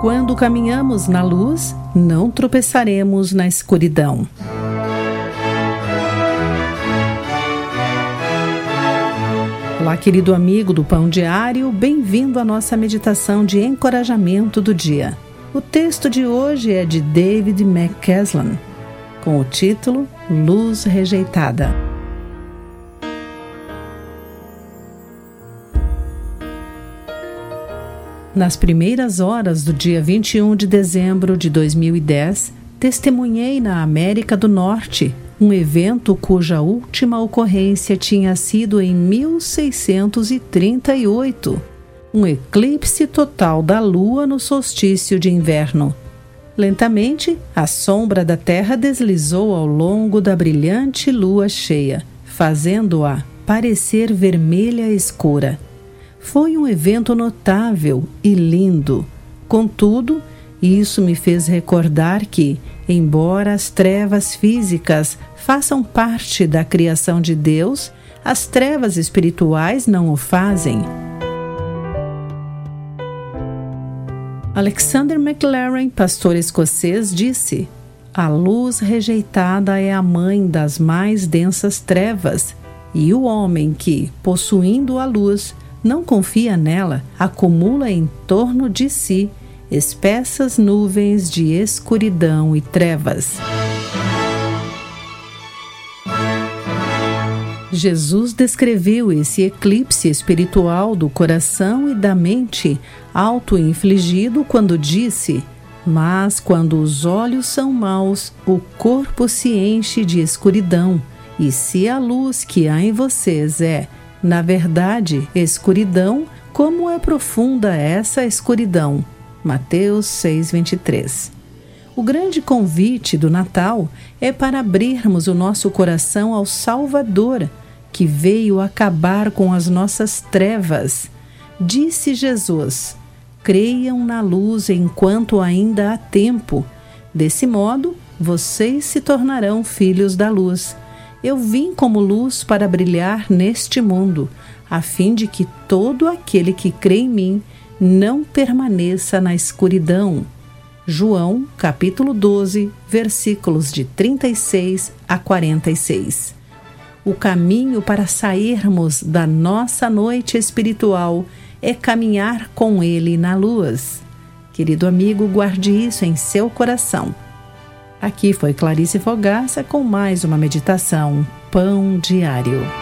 Quando caminhamos na luz, não tropeçaremos na escuridão. Olá, querido amigo do Pão Diário, bem-vindo à nossa meditação de encorajamento do dia. O texto de hoje é de David McCaslan, com o título Luz Rejeitada. Nas primeiras horas do dia 21 de dezembro de 2010, testemunhei na América do Norte um evento cuja última ocorrência tinha sido em 1638 um eclipse total da Lua no solstício de inverno. Lentamente, a sombra da Terra deslizou ao longo da brilhante lua cheia, fazendo-a parecer vermelha escura. Foi um evento notável e lindo. Contudo, isso me fez recordar que, embora as trevas físicas façam parte da criação de Deus, as trevas espirituais não o fazem. Alexander McLaren, pastor escocês, disse: A luz rejeitada é a mãe das mais densas trevas, e o homem que, possuindo a luz, não confia nela, acumula em torno de si espessas nuvens de escuridão e trevas. Jesus descreveu esse eclipse espiritual do coração e da mente auto-infligido quando disse: Mas quando os olhos são maus, o corpo se enche de escuridão, e se a luz que há em vocês é na verdade, escuridão, como é profunda essa escuridão? Mateus 6:23. O grande convite do Natal é para abrirmos o nosso coração ao Salvador, que veio acabar com as nossas trevas. Disse Jesus: Creiam na luz enquanto ainda há tempo. Desse modo, vocês se tornarão filhos da luz. Eu vim como luz para brilhar neste mundo, a fim de que todo aquele que crê em mim não permaneça na escuridão. João, capítulo 12, versículos de 36 a 46. O caminho para sairmos da nossa noite espiritual é caminhar com Ele na luz. Querido amigo, guarde isso em seu coração. Aqui foi Clarice Fogaça com mais uma meditação Pão Diário.